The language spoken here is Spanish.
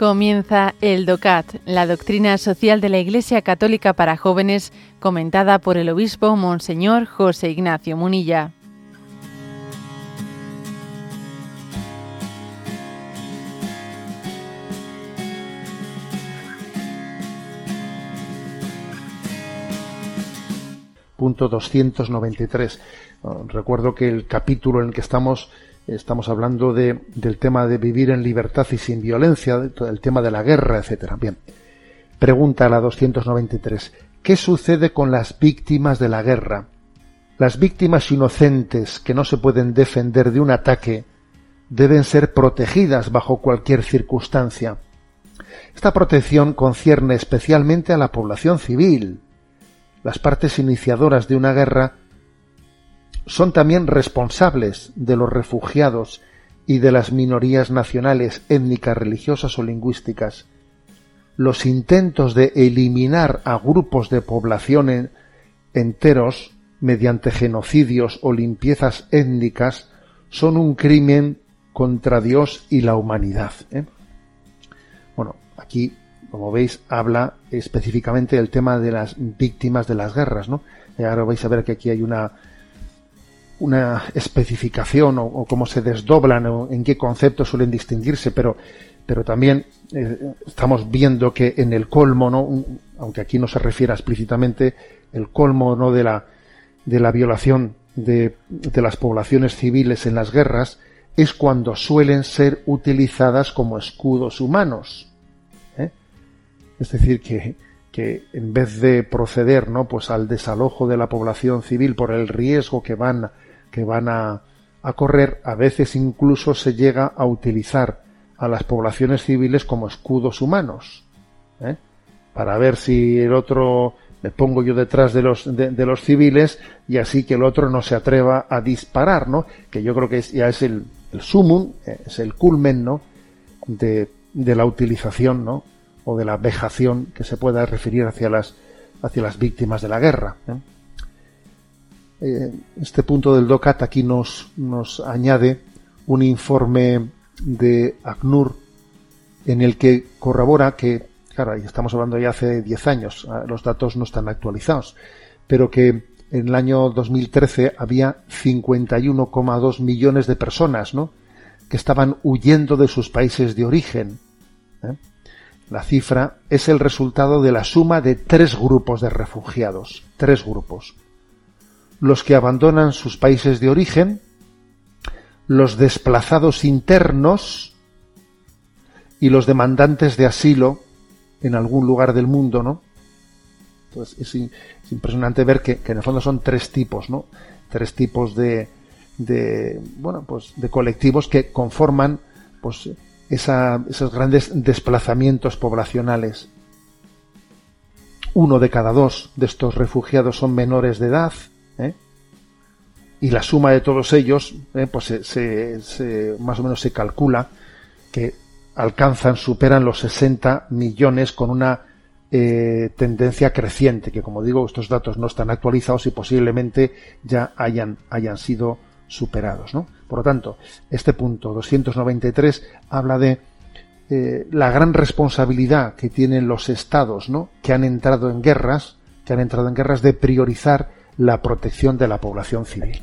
Comienza el DOCAT, la doctrina social de la Iglesia Católica para jóvenes, comentada por el obispo Monseñor José Ignacio Munilla. Punto 293. Recuerdo que el capítulo en el que estamos estamos hablando de, del tema de vivir en libertad y sin violencia, del tema de la guerra, etcétera. Bien. Pregunta la 293. ¿Qué sucede con las víctimas de la guerra? Las víctimas inocentes que no se pueden defender de un ataque deben ser protegidas bajo cualquier circunstancia. Esta protección concierne especialmente a la población civil. Las partes iniciadoras de una guerra son también responsables de los refugiados y de las minorías nacionales, étnicas, religiosas o lingüísticas. Los intentos de eliminar a grupos de población enteros mediante genocidios o limpiezas étnicas son un crimen contra Dios y la humanidad. ¿eh? Bueno, aquí, como veis, habla específicamente del tema de las víctimas de las guerras, ¿no? Ahora vais a ver que aquí hay una, una especificación o, cómo se desdoblan o en qué conceptos suelen distinguirse, pero, pero también eh, estamos viendo que en el colmo, ¿no? aunque aquí no se refiera explícitamente, el colmo ¿no? de, la, de la violación de, de las poblaciones civiles en las guerras es cuando suelen ser utilizadas como escudos humanos. ¿eh? Es decir, que, que en vez de proceder ¿no? pues al desalojo de la población civil por el riesgo que van que van a, a correr, a veces incluso se llega a utilizar a las poblaciones civiles como escudos humanos, ¿eh? para ver si el otro me pongo yo detrás de los de, los civiles y así que el otro no se atreva a disparar, ¿no? Que yo creo que ya es el, el sumum, es el culmen, ¿no? De, de la utilización, ¿no? O de la vejación que se pueda referir hacia las hacia las víctimas de la guerra. ¿eh? Eh, este punto del DOCAT aquí nos, nos añade un informe de ACNUR en el que corrobora que, claro, estamos hablando ya hace 10 años, ah, los datos no están actualizados, pero que en el año 2013 había 51,2 millones de personas, ¿no? que estaban huyendo de sus países de origen. ¿eh? La cifra es el resultado de la suma de tres grupos de refugiados, tres grupos los que abandonan sus países de origen, los desplazados internos y los demandantes de asilo en algún lugar del mundo, ¿no? Entonces es, impresionante ver que, en el fondo son tres tipos, ¿no? Tres tipos de, bueno, pues de colectivos que conforman, pues, esos grandes desplazamientos poblacionales. Uno de cada dos de estos refugiados son menores de edad. Y la suma de todos ellos, ¿eh? pues se, más o menos se calcula que alcanzan, superan los 60 millones con una eh, tendencia creciente, que como digo, estos datos no están actualizados y posiblemente ya hayan, hayan sido superados. ¿no? Por lo tanto, este punto 293 habla de la gran responsabilidad que tienen los estados ¿no? que han entrado en guerras, que han entrado en guerras de priorizar la protección de la población civil.